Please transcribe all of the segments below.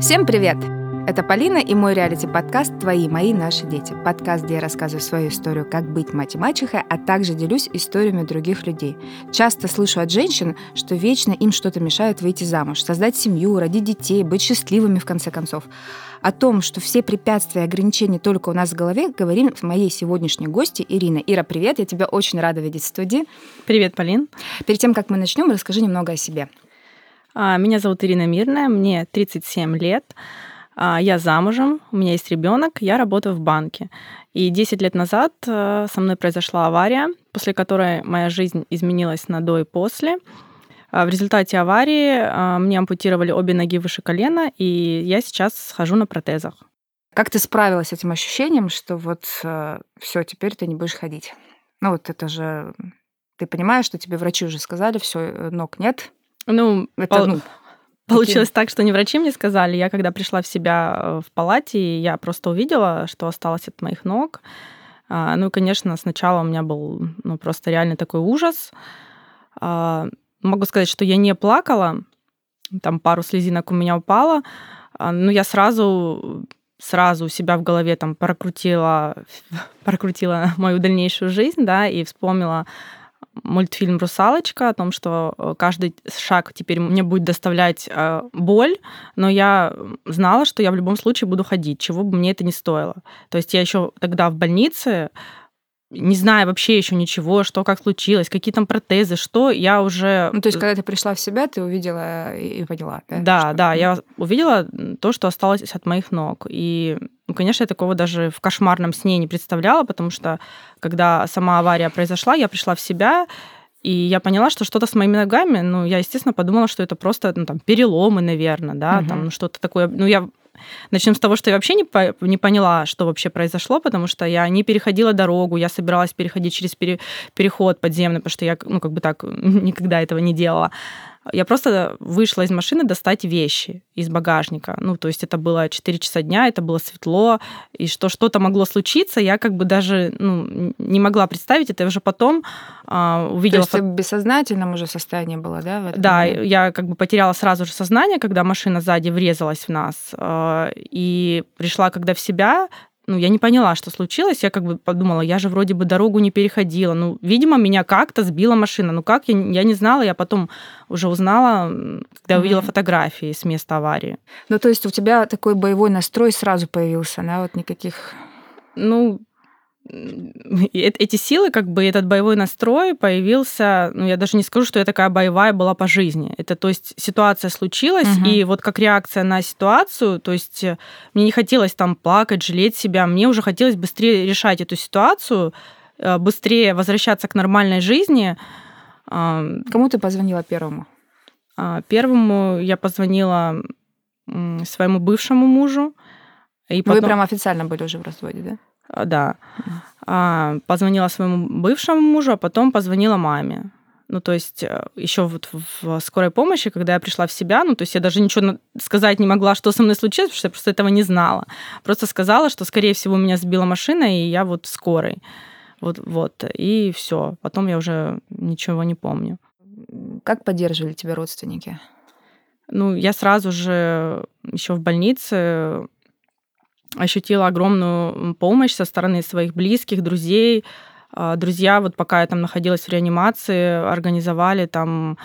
Всем привет! Это Полина и мой реалити-подкаст «Твои, мои, наши дети». Подкаст, где я рассказываю свою историю, как быть мать и мачехой, а также делюсь историями других людей. Часто слышу от женщин, что вечно им что-то мешает выйти замуж, создать семью, родить детей, быть счастливыми в конце концов. О том, что все препятствия и ограничения только у нас в голове, говорим с моей сегодняшней гости Ирина. Ира, привет, я тебя очень рада видеть в студии. Привет, Полин. Перед тем, как мы начнем, расскажи немного о себе. А, меня зовут Ирина Мирная, мне 37 лет. А, я замужем, у меня есть ребенок, я работаю в банке. И 10 лет назад э, со мной произошла авария, после которой моя жизнь изменилась на до и после. А, в результате аварии мне ампутировали обе ноги выше колена, и я сейчас хожу на протезах. Как ты справилась с этим ощущением, что вот э, все, теперь ты не будешь ходить? Ну вот это же ты понимаешь, что тебе врачи уже сказали, все, э, ног нет. Ну, это, ну, Получилось так, что не врачи мне сказали. Я когда пришла в себя э, в палате, я просто увидела, что осталось от моих ног. А, ну, конечно, сначала у меня был ну, просто реально такой ужас. А, могу сказать, что я не плакала, там пару слезинок у меня упало, а, но я сразу сразу у себя в голове там прокрутила, прокрутила мою дальнейшую жизнь, да, и вспомнила мультфильм «Русалочка» о том, что э, каждый шаг теперь мне будет доставлять э, боль, но я знала, что я в любом случае буду ходить, чего бы мне это не стоило. То есть я еще тогда в больнице не зная вообще еще ничего, что как случилось, какие там протезы, что я уже... Ну, то есть, когда ты пришла в себя, ты увидела и поняла, да? Да, что... да, я увидела то, что осталось от моих ног. И, ну, конечно, я такого даже в кошмарном сне не представляла, потому что, когда сама авария произошла, я пришла в себя, и я поняла, что что-то с моими ногами, ну, я, естественно, подумала, что это просто, ну, там, переломы, наверное, да, угу. там, что-то такое. Ну, я Начнем с того, что я вообще не, по, не поняла, что вообще произошло, потому что я не переходила дорогу, я собиралась переходить через пере, переход подземный, потому что я, ну, как бы так, никогда этого не делала. Я просто вышла из машины достать вещи из багажника. Ну, то есть это было 4 часа дня, это было светло, и что что-то могло случиться, я как бы даже ну, не могла представить это. Я уже потом а, увидела... То есть ты в бессознательном уже состоянии была, да? да, момент? я как бы потеряла сразу же сознание, когда машина сзади врезалась в нас. А, и пришла когда в себя, ну, я не поняла, что случилось. Я как бы подумала, я же вроде бы дорогу не переходила. Ну, видимо, меня как-то сбила машина. Ну, как, я, я не знала. Я потом уже узнала, когда mm-hmm. увидела фотографии с места аварии. Ну, то есть у тебя такой боевой настрой сразу появился, да? Вот никаких... Ну, эти силы, как бы этот боевой настрой появился, ну, я даже не скажу, что я такая боевая была по жизни. Это, то есть, ситуация случилась, угу. и вот как реакция на ситуацию, то есть, э, мне не хотелось там плакать, жалеть себя, мне уже хотелось быстрее решать эту ситуацию, э, быстрее возвращаться к нормальной жизни. Кому ты позвонила первому? А, первому я позвонила своему бывшему мужу. И потом... Вы прям официально были уже в разводе, да? А, да. А, позвонила своему бывшему мужу, а потом позвонила маме. Ну, то есть э, еще вот в скорой помощи, когда я пришла в себя, ну, то есть я даже ничего сказать не могла, что со мной случилось, потому что я просто этого не знала. Просто сказала, что, скорее всего, меня сбила машина, и я вот в скорой. Вот, вот. И все. Потом я уже ничего не помню. Как поддерживали тебя родственники? Ну, я сразу же еще в больнице ощутила огромную помощь со стороны своих близких, друзей. А, друзья, вот пока я там находилась в реанимации, организовали там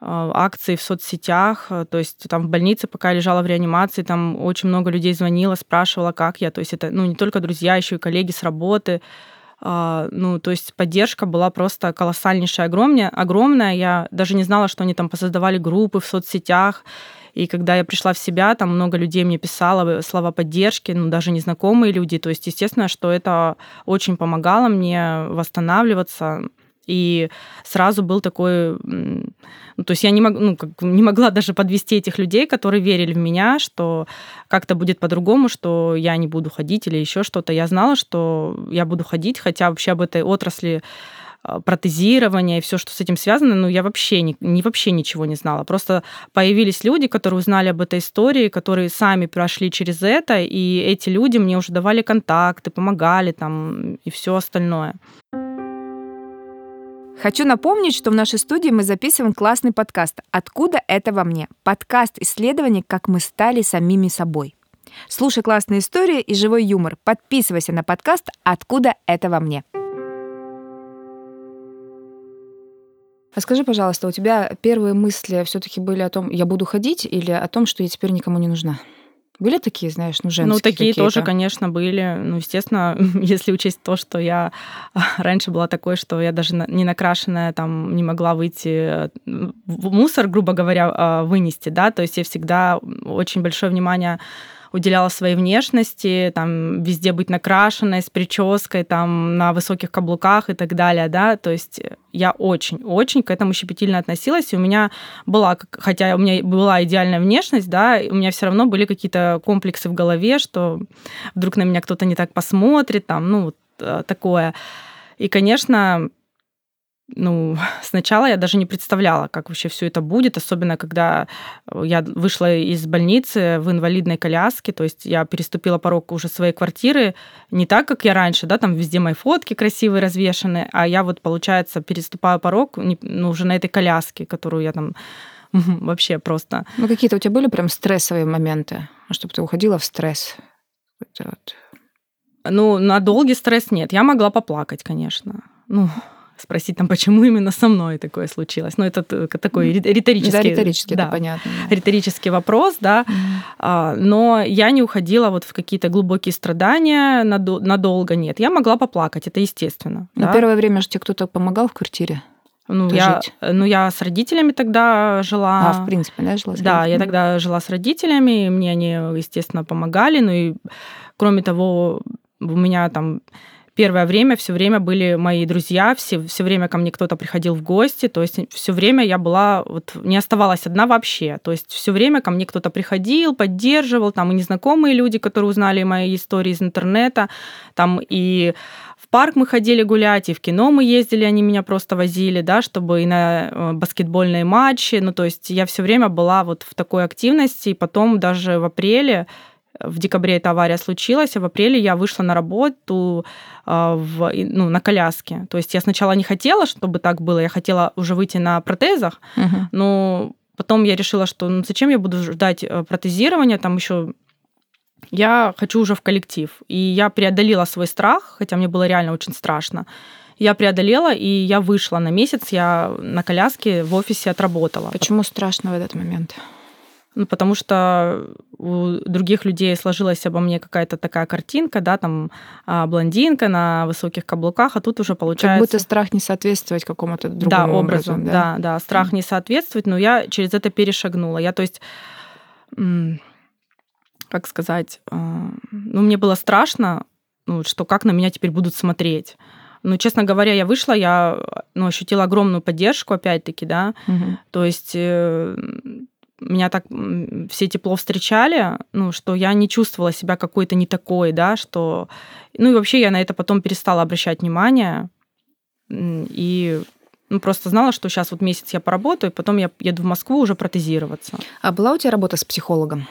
а, акции в соцсетях, то есть там в больнице, пока я лежала в реанимации, там очень много людей звонило, спрашивала, как я, то есть это, ну, не только друзья, еще и коллеги с работы, а, ну, то есть поддержка была просто колоссальнейшая, огромная, огромная, я даже не знала, что они там посоздавали группы в соцсетях, и когда я пришла в себя, там много людей мне писало слова поддержки, ну, даже незнакомые люди. То есть, естественно, что это очень помогало мне восстанавливаться. И сразу был такой... Ну, то есть я не, мог, ну, как, не могла даже подвести этих людей, которые верили в меня, что как-то будет по-другому, что я не буду ходить или еще что-то. Я знала, что я буду ходить, хотя вообще об этой отрасли протезирование и все, что с этим связано, ну, я вообще, не, не, вообще ничего не знала. Просто появились люди, которые узнали об этой истории, которые сами прошли через это, и эти люди мне уже давали контакты, помогали там и все остальное. Хочу напомнить, что в нашей студии мы записываем классный подкаст «Откуда это во мне?» Подкаст исследований, как мы стали самими собой. Слушай классные истории и живой юмор. Подписывайся на подкаст «Откуда это во мне?» А скажи, пожалуйста, у тебя первые мысли все-таки были о том, я буду ходить, или о том, что я теперь никому не нужна? Были такие, знаешь, ну, женские Ну, такие какие-то? тоже, конечно, были. Ну, естественно, если учесть то, что я раньше была такой, что я даже не накрашенная, там, не могла выйти в мусор, грубо говоря, а, вынести, да, то есть я всегда очень большое внимание уделяла своей внешности, там везде быть накрашенной, с прической, там на высоких каблуках и так далее, да, то есть я очень-очень к этому щепетильно относилась, и у меня была, хотя у меня была идеальная внешность, да, у меня все равно были какие-то комплексы в голове, что вдруг на меня кто-то не так посмотрит, там, ну, вот э, такое. И, конечно, ну, сначала я даже не представляла, как вообще все это будет, особенно когда я вышла из больницы в инвалидной коляске, то есть я переступила порог уже своей квартиры не так, как я раньше, да, там везде мои фотки красивые развешаны, а я вот, получается, переступаю порог ну, уже на этой коляске, которую я там вообще просто... Ну, какие-то у тебя были прям стрессовые моменты, чтобы ты уходила в стресс? Вот. Ну, на долгий стресс нет. Я могла поплакать, конечно. Ну, спросить там, почему именно со мной такое случилось. Ну, это такой риторический... Да, риторический, да, это понятно. Риторический вопрос, да. Mm-hmm. Но я не уходила вот в какие-то глубокие страдания надолго, нет. Я могла поплакать, это естественно. Но да? первое время же тебе кто-то помогал в квартире? Ну я, ну, я с родителями тогда жила. А, в принципе, да, жила с Да, я тогда жила с родителями, мне они, естественно, помогали. Ну и, кроме того, у меня там первое время все время были мои друзья, все, все время ко мне кто-то приходил в гости, то есть все время я была, вот не оставалась одна вообще, то есть все время ко мне кто-то приходил, поддерживал, там и незнакомые люди, которые узнали мои истории из интернета, там и в парк мы ходили гулять, и в кино мы ездили, они меня просто возили, да, чтобы и на э, баскетбольные матчи, ну то есть я все время была вот в такой активности, и потом даже в апреле в декабре эта авария случилась, а в апреле я вышла на работу а, в, ну, на коляске. То есть я сначала не хотела, чтобы так было, я хотела уже выйти на протезах, угу. но потом я решила, что ну, зачем я буду ждать э, протезирования, там еще я хочу уже в коллектив. И я преодолела свой страх, хотя мне было реально очень страшно. Я преодолела, и я вышла на месяц, я на коляске в офисе отработала. Почему страшно в этот момент? Ну, потому что у других людей сложилась обо мне какая-то такая картинка, да, там а, блондинка на высоких каблуках, а тут уже получается... Как будто страх не соответствовать какому-то другому да, образу. Да, да, да, страх mm. не соответствовать, но я через это перешагнула. Я, то есть, как сказать, а, ну, мне было страшно, ну, что как на меня теперь будут смотреть. Ну, честно говоря, я вышла, я ну, ощутила огромную поддержку, опять-таки, да. Угу. То есть э, меня так все тепло встречали, ну, что я не чувствовала себя какой-то не такой, да, что... Ну, и вообще я на это потом перестала обращать внимание. И ну, просто знала, что сейчас вот месяц я поработаю, потом я еду в Москву уже протезироваться. А была у тебя работа с психологом?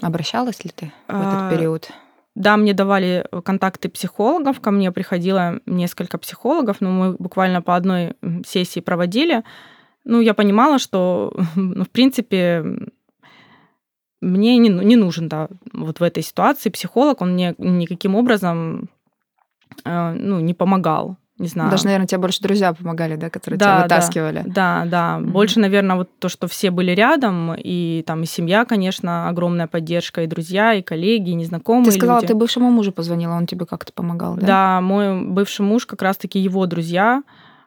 Обращалась ли ты в этот а, период? Да, мне давали контакты психологов, ко мне приходило несколько психологов, но мы буквально по одной сессии проводили ну, я понимала, что, ну, в принципе, мне не, не нужен, да, вот в этой ситуации психолог, он мне никаким образом, э, ну, не помогал. Не знаю. Даже, наверное, тебе больше друзья помогали, да, которые да, тебя вытаскивали. Да, да. да. Mm-hmm. Больше, наверное, вот то, что все были рядом, и там и семья, конечно, огромная поддержка, и друзья, и коллеги, и незнакомые. Ты сказала, люди. ты бывшему мужу позвонила, он тебе как-то помогал, да? Да, мой бывший муж, как раз-таки его друзья,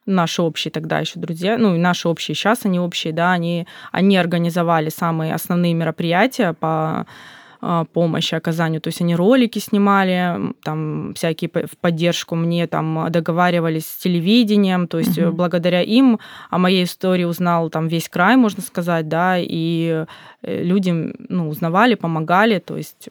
наши общие тогда еще друзья, ну наши общие сейчас, они общие, да, они, они организовали самые основные мероприятия по а, помощи оказанию. То есть они ролики снимали, там всякие в поддержку мне там договаривались с телевидением. То есть угу. благодаря им о моей истории узнал там весь край, можно сказать, да, и э, люди ну, узнавали, помогали. То есть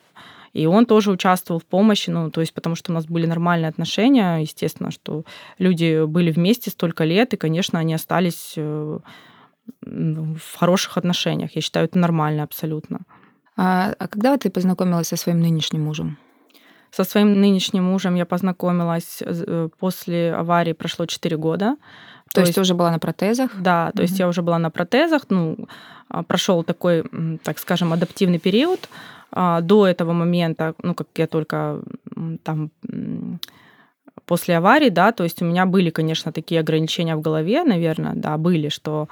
и он тоже участвовал в помощи, ну, то есть потому что у нас были нормальные отношения, естественно, что люди были вместе столько лет, и, конечно, они остались э, в хороших отношениях. Я считаю, это нормально абсолютно. А, а когда ты познакомилась со своим нынешним мужем? Со своим нынешним мужем я познакомилась э, после аварии, прошло 4 года. То, то есть ты уже была на протезах? Да, то mm-hmm. есть я уже была на протезах. Ну, а, прошел такой, так скажем, адаптивный период. А, до этого момента, ну, как я только там после аварии, да, то есть у меня были, конечно, такие ограничения в голове, наверное, да, были, что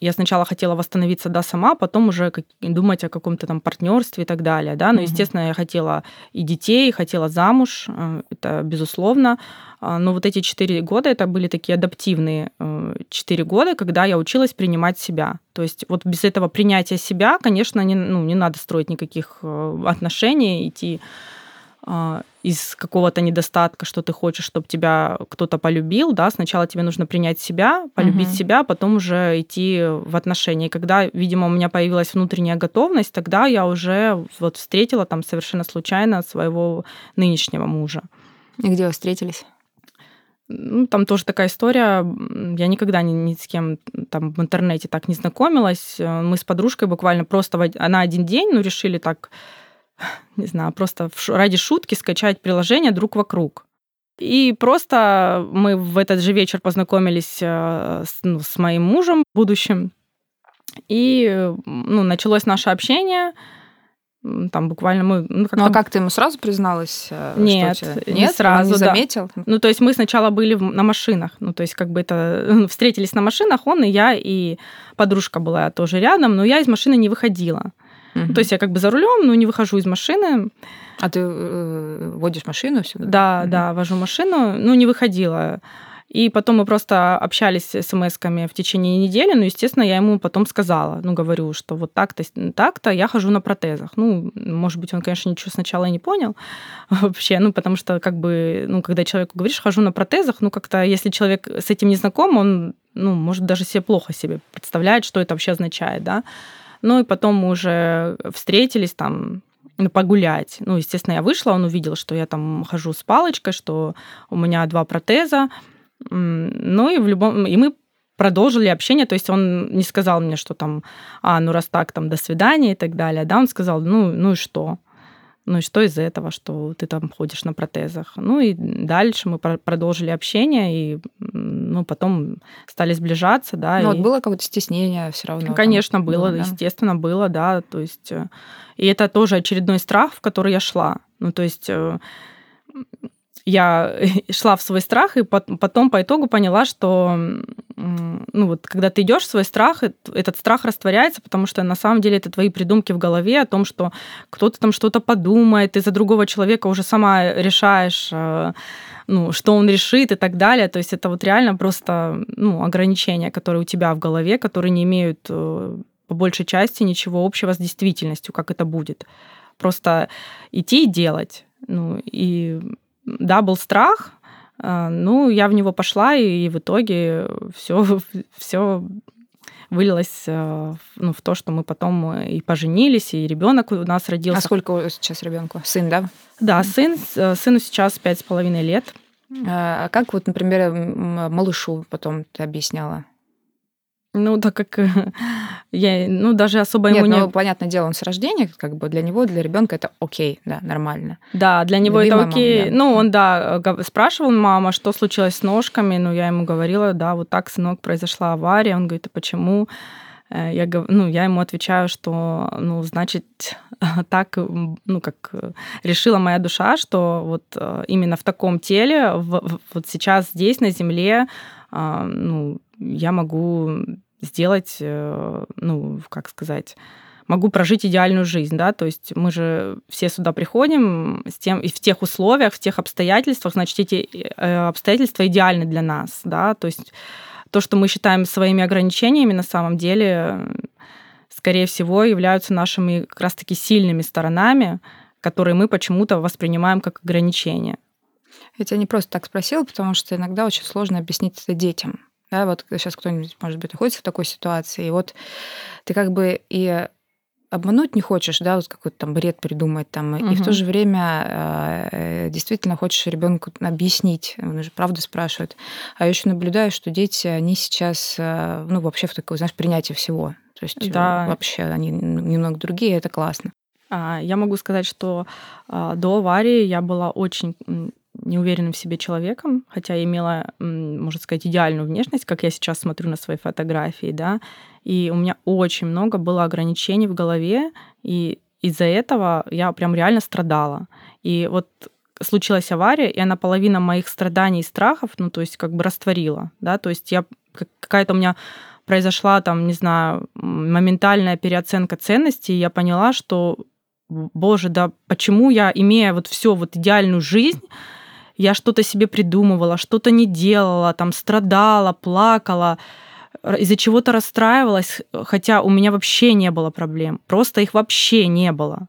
я сначала хотела восстановиться, да, сама, потом уже думать о каком-то там партнерстве и так далее, да. Но, естественно, я хотела и детей, хотела замуж, э, это безусловно. А, но вот эти четыре года это были такие адаптивные э, четыре года, когда я училась принимать себя. То есть вот без этого принятия себя, конечно, не, ну, не надо строить никаких э, отношений, идти а, из какого-то недостатка, что ты хочешь, чтобы тебя кто-то полюбил, да, сначала тебе нужно принять себя, полюбить угу. себя, потом уже идти в отношения. И когда, видимо, у меня появилась внутренняя готовность, тогда я уже вот встретила там совершенно случайно своего нынешнего мужа. И где вы встретились? Ну, там тоже такая история. Я никогда ни, ни с кем там в интернете так не знакомилась. Мы с подружкой буквально просто на один день, ну, решили так не знаю, просто ради шутки скачать приложение друг вокруг. И просто мы в этот же вечер познакомились э, с, ну, с моим мужем будущим. И ну, началось наше общение. Там буквально мы... Ну, как ну а как ты ему сразу призналась? Э, нет, что тебя... не сразу, Он не заметил? Ну, то есть мы сначала были на машинах. Ну, то есть как бы это... Встретились на машинах, он и я, и подружка была тоже рядом, но я из машины не выходила. Угу. То есть я как бы за рулем, но не выхожу из машины. А ты э, водишь машину всегда? Да, угу. да, вожу машину, ну не выходила. И потом мы просто общались смс-ками в течение недели. Ну, естественно, я ему потом сказала, ну, говорю, что вот так-то, так-то я хожу на протезах. Ну, может быть, он, конечно, ничего сначала и не понял вообще, ну, потому что, как бы, ну, когда человеку говоришь, хожу на протезах, ну, как-то, если человек с этим не знаком, он, ну, может даже себе плохо себе представляет, что это вообще означает, да. Ну и потом мы уже встретились там ну, погулять. Ну, естественно, я вышла, он увидел, что я там хожу с палочкой, что у меня два протеза. Ну и в любом... И мы продолжили общение, то есть он не сказал мне, что там, а, ну раз так, там, до свидания и так далее, да, он сказал, ну, ну и что? Ну и что из этого, что ты там ходишь на протезах? Ну и дальше мы продолжили общение, и ну, потом стали сближаться, да. Ну и... вот было какое-то стеснение все равно? Конечно, там, было, было да? естественно, было, да. То есть... Э, и это тоже очередной страх, в который я шла. Ну, то есть э, я шла в свой страх, и потом по итогу поняла, что ну вот, когда ты идешь в свой страх, этот страх растворяется, потому что на самом деле это твои придумки в голове о том, что кто-то там что-то подумает, ты за другого человека уже сама решаешь, э, ну, что он решит и так далее. То есть это вот реально просто ну, ограничения, которые у тебя в голове, которые не имеют э, по большей части ничего общего с действительностью, как это будет. Просто идти и делать. Ну, и да, был страх, ну, я в него пошла, и в итоге все, все вылилось э, ну, в то, что мы потом и поженились, и ребенок у нас родился. А сколько сейчас ребенку? Сын, да? Да, сын, э, сыну сейчас пять с половиной лет. А, а как вот, например, малышу потом ты объясняла? Ну, так как я, ну, даже особо Нет, ему ну, понятное дело, он с рождения, как бы для него, для ребенка это окей, да, нормально. Да, для него Любимая это окей. Мама, да. Ну, он, да, спрашивал мама, что случилось с ножками, ну, я ему говорила, да, вот так, сынок, произошла авария. Он говорит, а почему? Э, я, ну, я ему отвечаю, что, ну, значит, так, ну, как решила моя душа, что вот э, именно в таком теле, в, вот сейчас здесь, на земле, ну, я могу сделать, э, ну, как сказать, могу прожить идеальную жизнь, да, то есть мы же все сюда приходим с тем, и в тех условиях, в тех обстоятельствах, значит, эти э, обстоятельства идеальны для нас, да, то есть то, что мы считаем своими ограничениями, на самом деле, скорее всего, являются нашими как раз-таки сильными сторонами, которые мы почему-то воспринимаем как ограничения. Я тебя не просто так спросила, потому что иногда очень сложно объяснить это детям. Да, вот сейчас кто-нибудь, может быть, находится в такой ситуации, и вот ты как бы и обмануть не хочешь, да, вот какой-то там бред придумать там, угу. и в то же время э, действительно хочешь ребенку объяснить, он же правда спрашивает. А я еще наблюдаю, что дети, они сейчас, э, ну, вообще в такой, знаешь, принятии всего. То есть да. вообще они немного другие, это классно. А, я могу сказать, что а, до аварии я была очень неуверенным в себе человеком, хотя имела, можно сказать, идеальную внешность, как я сейчас смотрю на свои фотографии, да, и у меня очень много было ограничений в голове, и из-за этого я прям реально страдала. И вот случилась авария, и она половина моих страданий и страхов, ну, то есть как бы растворила, да, то есть я какая-то у меня произошла там, не знаю, моментальная переоценка ценностей, и я поняла, что, боже, да почему я, имея вот все вот идеальную жизнь, я что-то себе придумывала, что-то не делала, там страдала, плакала, из-за чего-то расстраивалась, хотя у меня вообще не было проблем, просто их вообще не было.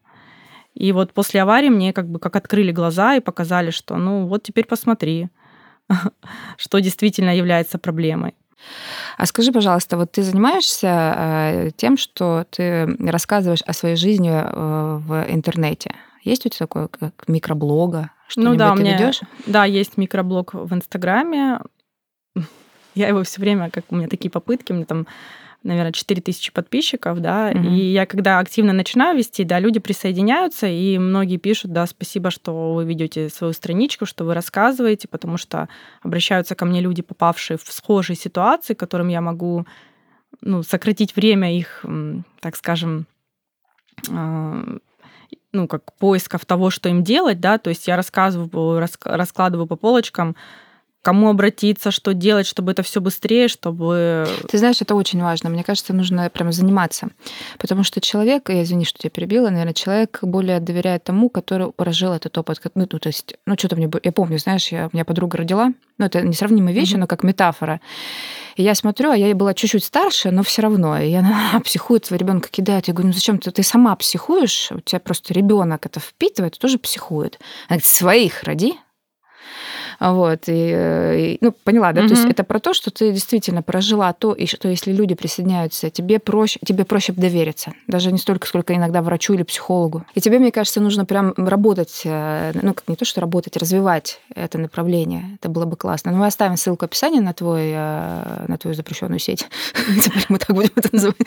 И вот после аварии мне как бы как открыли глаза и показали, что ну вот теперь посмотри, что действительно является проблемой. А скажи, пожалуйста, вот ты занимаешься э, тем, что ты рассказываешь о своей жизни э, в интернете? Есть у тебя такое, как микроблога? Ну да, у меня, ведешь? да, есть микроблог в Инстаграме. Я его все время, как у меня такие попытки, у меня там наверное, 4 тысячи подписчиков, да, mm-hmm. и я когда активно начинаю вести, да, люди присоединяются, и многие пишут, да, спасибо, что вы ведете свою страничку, что вы рассказываете, потому что обращаются ко мне люди, попавшие в схожие ситуации, которым я могу, ну, сократить время их, так скажем, а, ну, как поисков того, что им делать, да, то есть я рассказываю, раскладываю по полочкам, кому обратиться, что делать, чтобы это все быстрее, чтобы... Ты знаешь, это очень важно. Мне кажется, нужно прям заниматься. Потому что человек, я извини, что тебя перебила, наверное, человек более доверяет тому, который прожил этот опыт. Ну, то есть, ну, что-то мне... Я помню, знаешь, я, у меня подруга родила, ну, это несравнимые вещи, mm-hmm. но как метафора. И я смотрю, а я была чуть-чуть старше, но все равно. И она психует, своего ребенка кидает. Я говорю, ну зачем ты, ты сама психуешь? У тебя просто ребенок это впитывает, тоже психует. Она говорит, своих роди, вот, и, и ну, поняла, да, угу. то есть это про то, что ты действительно прожила то, и что если люди присоединяются, тебе проще, тебе проще довериться, даже не столько, сколько иногда врачу или психологу. И тебе, мне кажется, нужно прям работать, э, ну, как не то, что работать, развивать это направление. Это было бы классно. Но мы оставим ссылку в описании на твой, э, на твою запрещенную сеть. Мы так будем это называть.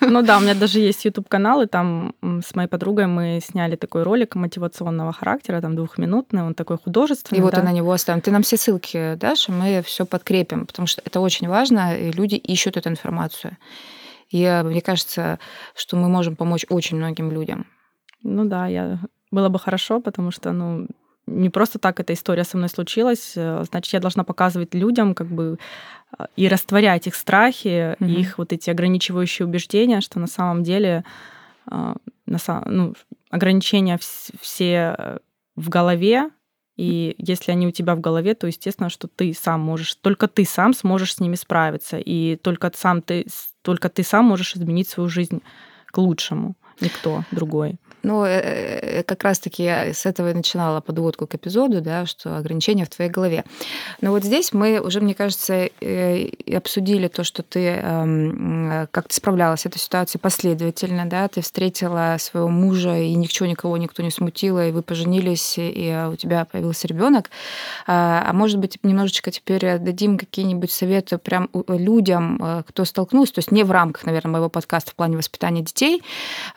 Ну да, у меня даже есть YouTube-канал, и там с моей подругой мы сняли такой ролик мотивационного характера, там двухминутный, он такой художественный. И вот да? на него оставим. Ты нам все ссылки дашь, и мы все подкрепим, потому что это очень важно, и люди ищут эту информацию. И э, мне кажется, что мы можем помочь очень многим людям. Ну да, я... было бы хорошо, потому что, ну, не просто так эта история со мной случилась, э, значит, я должна показывать людям как бы э, и растворять их страхи, mm-hmm. их вот эти ограничивающие убеждения, что на самом деле на ну, ограничения все в голове, и если они у тебя в голове, то естественно, что ты сам можешь, только ты сам сможешь с ними справиться, и только сам ты, только ты сам можешь изменить свою жизнь к лучшему, никто другой. Ну, э, э, как раз-таки я с этого и начинала подводку к эпизоду, да, что ограничения в твоей голове. Но вот здесь мы уже, мне кажется, э, обсудили то, что ты эм, как ты справлялась с этой ситуацией последовательно, да, ты встретила своего мужа, и ничего никого никто не смутило, и вы поженились, и у тебя появился ребенок. А, а может быть, немножечко теперь дадим какие-нибудь советы прям людям, кто столкнулся, то есть не в рамках, наверное, моего подкаста в плане воспитания детей,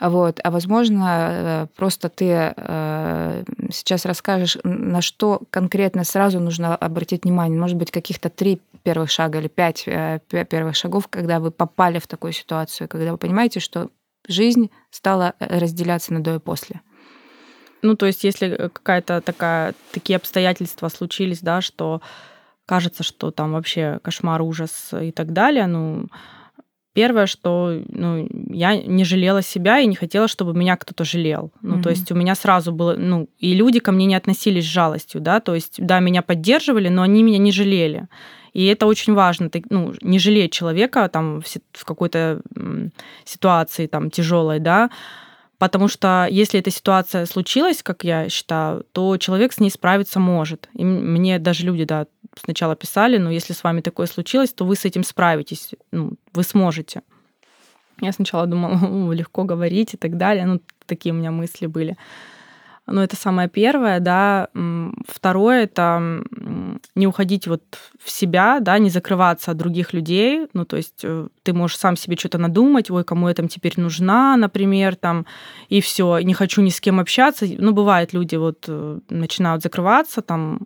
вот, а возможно, Э, просто ты э, сейчас расскажешь, на что конкретно сразу нужно обратить внимание. Может быть, каких-то три первых шага или пять э, первых шагов, когда вы попали в такую ситуацию, когда вы понимаете, что жизнь стала разделяться на до и после. Ну, то есть, если какая-то такая, такие обстоятельства случились, да, что кажется, что там вообще кошмар, ужас и так далее, ну, Первое, что ну, я не жалела себя и не хотела, чтобы меня кто-то жалел. Ну, mm-hmm. то есть у меня сразу было, ну, и люди ко мне не относились с жалостью, да, то есть, да, меня поддерживали, но они меня не жалели. И это очень важно, ну, не жалеть человека там в, в какой-то ситуации там тяжелой, да, Потому что если эта ситуация случилась, как я считаю, то человек с ней справиться может. И мне даже люди, да, сначала писали, но если с вами такое случилось, то вы с этим справитесь, ну, вы сможете. Я сначала думала, легко говорить и так далее, ну, такие у меня мысли были. Но это самое первое, да. Второе, это не уходить вот в себя, да, не закрываться от других людей. Ну, то есть э, ты можешь сам себе что-то надумать, ой, кому я там теперь нужна, например, там, и все, не хочу ни с кем общаться. Ну, бывает, люди вот э, начинают закрываться, там,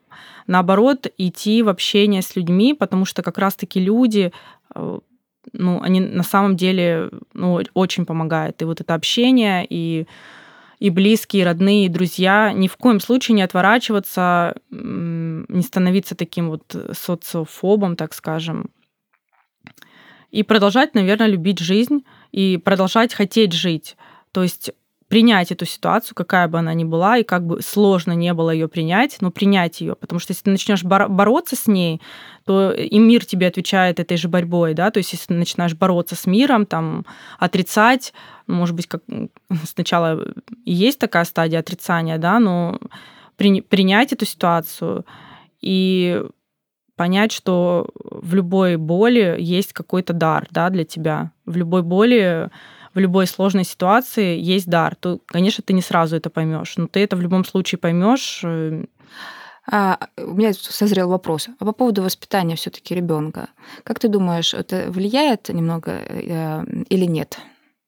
наоборот, идти в общение с людьми, потому что как раз-таки люди э, ну, они на самом деле ну, очень помогают. И вот это общение, и и близкие, и родные, и друзья, ни в коем случае не отворачиваться, не становиться таким вот социофобом, так скажем. И продолжать, наверное, любить жизнь и продолжать хотеть жить. То есть принять эту ситуацию, какая бы она ни была, и как бы сложно не было ее принять, но принять ее, потому что если ты начнешь боро- бороться с ней, то и мир тебе отвечает этой же борьбой, да, то есть если ты начинаешь бороться с миром, там, отрицать, может быть, как сначала есть такая стадия отрицания, да, но при, принять эту ситуацию и понять, что в любой боли есть какой-то дар, да, для тебя, в любой боли в любой сложной ситуации есть дар, то, конечно, ты не сразу это поймешь, но ты это в любом случае поймешь. Э, а, у меня созрел вопрос. А по поводу воспитания все-таки ребенка. Как ты думаешь, это влияет немного э, или нет?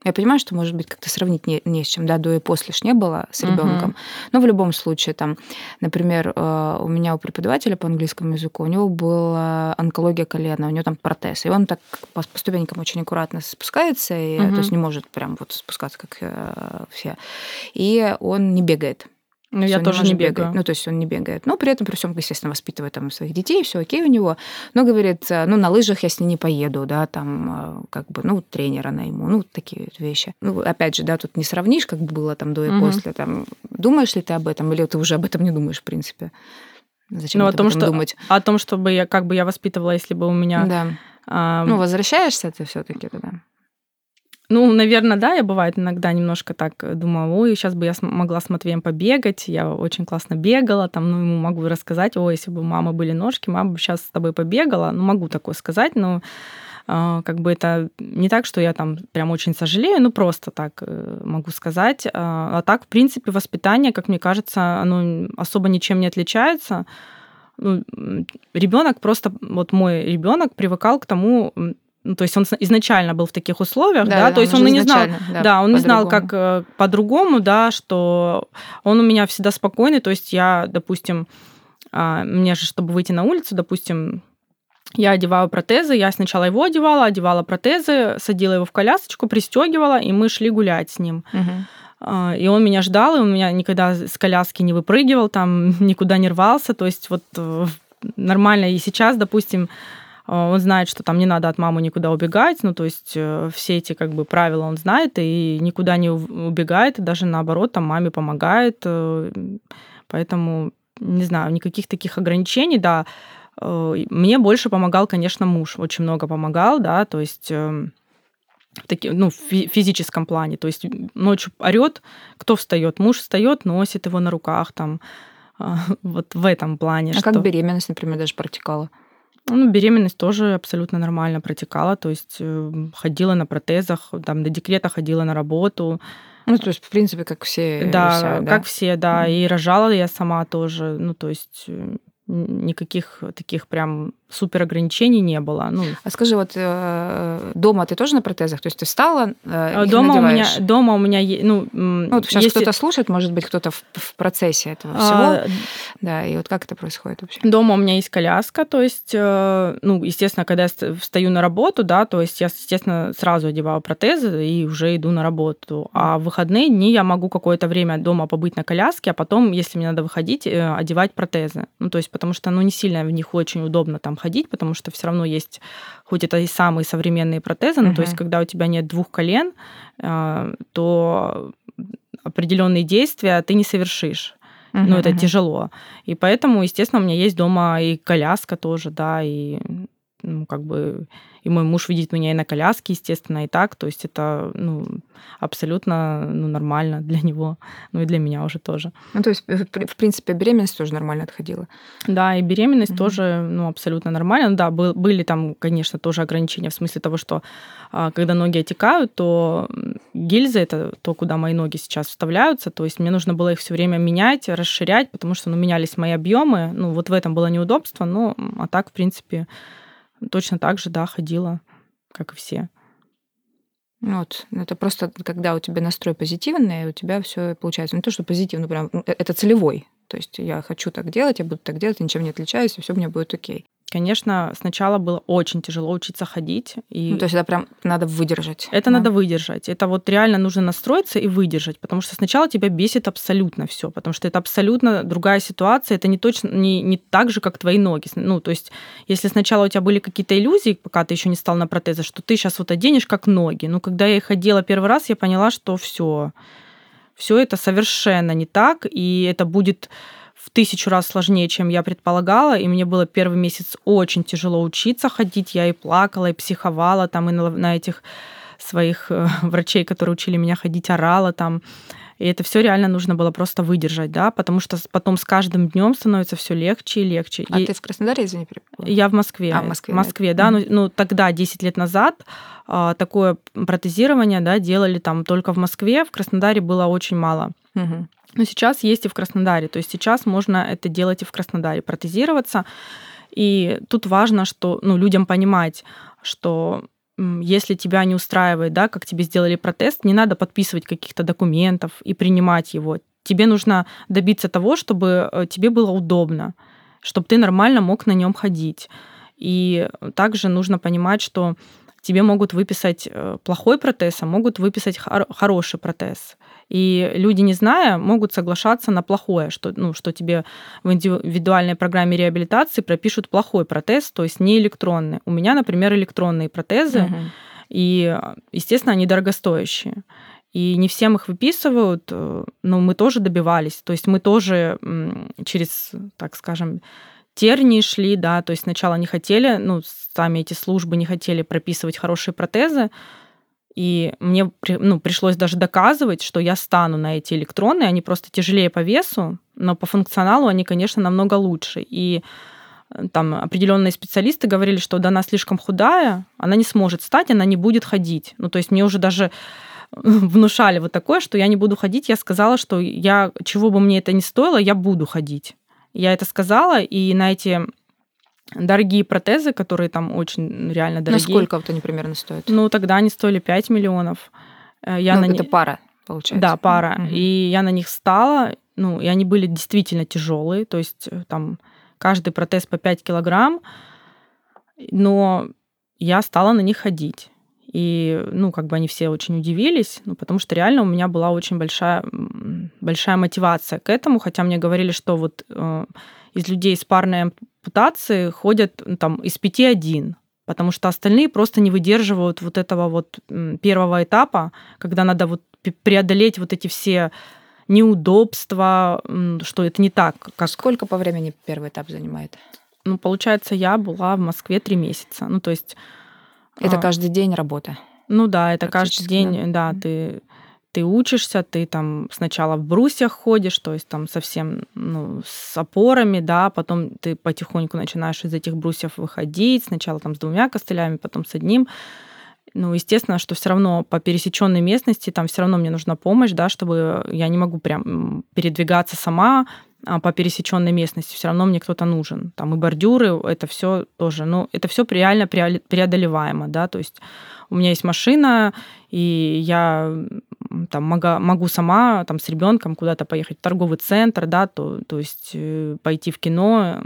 Я понимаю, что, может быть, как-то сравнить не, не с чем, да, до и после ж не было с ребенком. Угу. Но в любом случае, там, например, э, у меня у преподавателя по английскому языку, у него была онкология колена, у него там протез, и он так по, по ступенькам очень аккуратно спускается, и, угу. то есть не может прям вот спускаться, как э, все. И он не бегает. Ну, я тоже не бегаю. Бегать. Ну, то есть он не бегает. Но при этом, при всем, естественно, воспитывает там своих детей, все окей у него. Но говорит, э, ну, на лыжах я с ней не поеду, да, там, э, как бы, ну, тренера найму, ну, такие вещи. Ну, опять же, да, тут не сравнишь, как было там до и угу. после. Там, думаешь ли ты об этом, или ты уже об этом не думаешь, в принципе? Зачем ну, о том, что, думать? О том, чтобы я, как бы я воспитывала, если бы у меня... Да. А... Ну, возвращаешься ты все таки тогда? Ну, наверное, да, я бывает иногда немножко так э, думаю, ой, сейчас бы я могла с Матвеем побегать, я очень классно бегала, там, ну, ему могу рассказать, ой, если бы у мамы были ножки, мама бы сейчас с тобой побегала, ну, могу такое сказать, но э, как бы это не так, что я там прям очень сожалею, ну, просто так э, могу сказать. А, а так, в принципе, воспитание, как мне кажется, оно особо ничем не отличается. Ну, ребенок просто, вот мой ребенок привыкал к тому, ну, то есть он изначально был в таких условиях, да, да, да то есть он и не знал, да, да он не знал, как э, по-другому, да, что он у меня всегда спокойный, то есть я, допустим, а, мне же, чтобы выйти на улицу, допустим, я одеваю протезы, я сначала его одевала, одевала протезы, садила его в колясочку, пристегивала, и мы шли гулять с ним. Угу. И он меня ждал, и он меня никогда с коляски не выпрыгивал, там никуда не рвался. То есть вот э, нормально. И сейчас, допустим, он знает, что там не надо от мамы никуда убегать, ну, то есть э, все эти как бы правила он знает и никуда не убегает, и даже наоборот там маме помогает, э, поэтому, не знаю, никаких таких ограничений, да, э, мне больше помогал, конечно, муж, очень много помогал, да, то есть эм, в таки, ну, в физическом плане. То есть ночью орет, кто встает? Муж встает, носит его на руках, там, вот в этом плане. А что... как беременность, например, даже протекала? Ну, беременность тоже абсолютно нормально протекала, то есть э, ходила на протезах, там до декрета ходила на работу. Ну, то есть, в принципе, как все. Да, вся, да? как все, да. Mm. И рожала я сама тоже. Ну, то есть э, никаких таких прям супер ограничений не было. Ну. А скажи, вот э, дома ты тоже на протезах? То есть ты встала, э, дома у меня Дома у меня ну, ну вот сейчас если... кто-то слушает, может быть, кто-то в, в процессе этого всего. А... Да, и вот как это происходит вообще? Дома у меня есть коляска, то есть, э, ну, естественно, когда я встаю на работу, да, то есть я, естественно, сразу одеваю протезы и уже иду на работу. А в выходные дни я могу какое-то время дома побыть на коляске, а потом, если мне надо выходить, одевать протезы. Ну, то есть, потому что, ну, не сильно в них очень удобно там ходить, потому что все равно есть, хоть это и самые современные протезы, но uh-huh. то есть когда у тебя нет двух колен, э, то определенные действия ты не совершишь. Uh-huh, ну, это uh-huh. тяжело. И поэтому, естественно, у меня есть дома и коляска тоже, да, и ну, как бы и мой муж видит меня и на коляске, естественно, и так. То есть это ну, абсолютно ну, нормально для него, ну и для меня уже тоже. Ну, то есть, в принципе, беременность тоже нормально отходила? Да, и беременность угу. тоже ну, абсолютно нормально. Ну да, были там, конечно, тоже ограничения в смысле того, что а, когда ноги отекают, то гильзы, это то, куда мои ноги сейчас вставляются, то есть мне нужно было их все время менять, расширять, потому что ну, менялись мои объемы, ну вот в этом было неудобство, ну а так, в принципе, точно так же, да, ходила, как и все. Вот, это просто когда у тебя настрой позитивный, у тебя все получается. Не то, что позитивно, прям э, это целевой. То есть я хочу так делать, я буду так делать, ничем не отличаюсь, и все у меня будет окей. Конечно, сначала было очень тяжело учиться ходить. И ну, то есть это прям надо выдержать. Это да? надо выдержать. Это вот реально нужно настроиться и выдержать, потому что сначала тебя бесит абсолютно все, потому что это абсолютно другая ситуация, это не точно не, не так же, как твои ноги. Ну, то есть если сначала у тебя были какие-то иллюзии, пока ты еще не стал на протезы, что ты сейчас вот оденешь как ноги. Ну, когда я их одела первый раз, я поняла, что все, все это совершенно не так, и это будет в тысячу раз сложнее, чем я предполагала, и мне было первый месяц очень тяжело учиться ходить, я и плакала, и психовала там, и на, на этих своих э, врачей, которые учили меня ходить, орала там. И это все реально нужно было просто выдержать, да, потому что потом с каждым днем становится все легче и легче. А и... ты в Краснодаре, извини? Я в Москве. А, в Москве. В Москве, да. да. Ну, ну, тогда, 10 лет назад, а, такое протезирование, да, делали там только в Москве, в Краснодаре было очень мало. Mm-hmm. Но сейчас есть и в Краснодаре. То есть сейчас можно это делать и в Краснодаре, протезироваться. И тут важно, что ну, людям понимать, что если тебя не устраивает, да, как тебе сделали протест, не надо подписывать каких-то документов и принимать его. Тебе нужно добиться того, чтобы э, тебе было удобно, чтобы ты нормально мог на нем ходить. И также нужно понимать, что тебе могут выписать э, плохой протез, а могут выписать хороший протез. И люди, не зная, могут соглашаться на плохое, что, ну, что тебе в индивидуальной программе реабилитации пропишут плохой протез, то есть не электронный. У меня, например, электронные протезы, угу. и, естественно, они дорогостоящие. И не всем их выписывают, э, но мы тоже добивались. То есть мы тоже через, так скажем, тернии шли, да, то есть сначала не хотели, ну, сами эти службы не хотели прописывать хорошие протезы, и мне ну, пришлось даже доказывать, что я стану на эти электроны. Они просто тяжелее по весу, но по функционалу они, конечно, намного лучше. И э, там определенные специалисты говорили, что да, она слишком худая, она не сможет стать, она не будет ходить. Ну, то есть мне уже даже внушали вот такое, что я не буду ходить. Я сказала, что я, чего бы мне это ни стоило, я буду ходить. Я это сказала, и на эти дорогие протезы, которые там очень реально дорогие. Насколько вот они примерно стоят? Ну, тогда они стоили 5 миллионов. Э, я ну, на это пара, получается. Да, пара. Угу. И я на них стала, ну, и они были действительно тяжелые, то есть э, там каждый протез по 5 килограмм, но я стала на них ходить. И, ну, как бы они все очень удивились, ну, потому что реально у меня была очень большая, большая мотивация к этому, хотя мне говорили, что вот э, из людей с парной ампутацией ходят ну, там из пяти один, потому что остальные просто не выдерживают вот этого вот первого этапа, когда надо вот преодолеть вот эти все неудобства, что это не так. Как... Сколько по времени первый этап занимает? Ну, получается, я была в Москве три месяца. Ну, то есть... Это а... каждый день работа? Ну да, это каждый день, да, да ты ты учишься, ты там сначала в брусьях ходишь, то есть там совсем ну, с опорами, да, потом ты потихоньку начинаешь из этих брусьев выходить, сначала там с двумя костылями, потом с одним. Ну, естественно, что все равно по пересеченной местности там все равно мне нужна помощь, да, чтобы я не могу прям передвигаться сама а по пересеченной местности, все равно мне кто-то нужен. Там и бордюры, это все тоже, ну, это все реально преодолеваемо, да, то есть у меня есть машина, и я там могу, могу сама там с ребенком куда-то поехать в торговый центр, да, то, то есть э, пойти в кино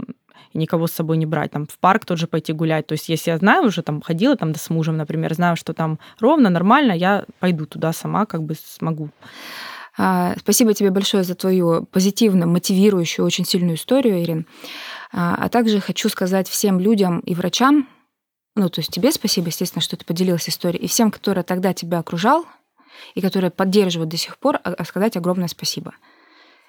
и никого с собой не брать, там в парк тоже пойти гулять. То есть если я знаю уже, там ходила там да, с мужем, например, знаю, что там ровно, нормально, я пойду туда сама, как бы смогу. А, спасибо тебе большое за твою позитивно мотивирующую, очень сильную историю, Ирин. А, а также хочу сказать всем людям и врачам, ну, то есть тебе спасибо, естественно, что ты поделилась историей, и всем, кто тогда тебя окружал, и которые поддерживают до сих пор, а, а сказать огромное спасибо.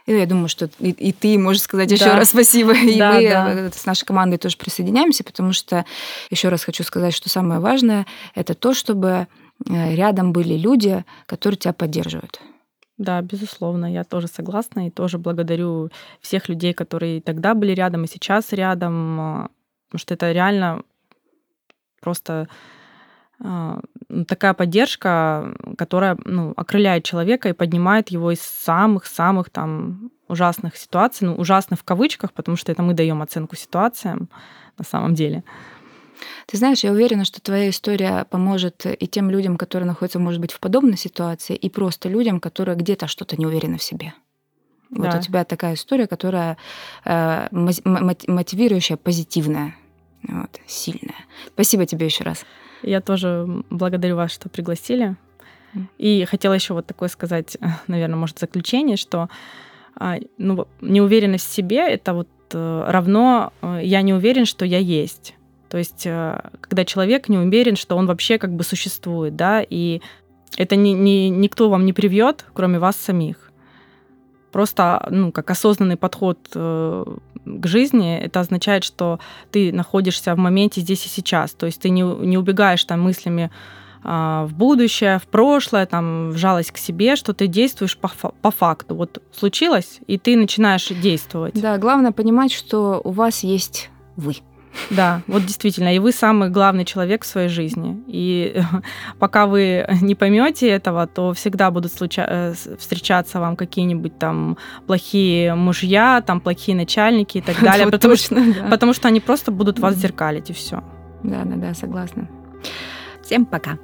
И я думаю, что и, и ты можешь сказать да. еще раз спасибо. И да, мы да. Э, с нашей командой тоже присоединяемся, потому что еще раз хочу сказать, что самое важное это то, чтобы э, рядом были люди, которые тебя поддерживают. Да, безусловно, я тоже согласна и тоже благодарю всех людей, которые тогда были рядом и сейчас рядом, потому что это реально просто такая поддержка, которая ну, окрыляет человека и поднимает его из самых-самых там ужасных ситуаций, ну, ужасных в кавычках, потому что это мы даем оценку ситуациям на самом деле. Ты знаешь, я уверена, что твоя история поможет и тем людям, которые находятся, может быть, в подобной ситуации, и просто людям, которые где-то что-то не уверены в себе. Да. Вот у тебя такая история, которая э, мотивирующая, позитивная, вот, сильная. Спасибо тебе еще раз. Я тоже благодарю вас, что пригласили. И хотела еще вот такое сказать, наверное, может, заключение, что а, ну, неуверенность в себе это вот э, равно э, я не уверен, что я есть. То есть, э, когда человек не уверен, что он вообще как бы существует, да, и это ни, ни, никто вам не привьет, кроме вас самих. Просто, ну, как осознанный подход э, к жизни, это означает, что ты находишься в моменте здесь и сейчас. То есть ты не, не убегаешь там мыслями э, в будущее, в прошлое, там, в жалость к себе, что ты действуешь по, по факту. Вот случилось, и ты начинаешь действовать. Да, главное понимать, что у вас есть вы. Да, вот действительно, и вы самый главный человек в своей жизни. И пока вы не поймете этого, то всегда будут случа- э, встречаться вам какие-нибудь там плохие мужья, там плохие начальники и так далее. потому, точно, что, да. потому что они просто будут вас зеркалить, и все. Да, да, да, согласна. Всем пока.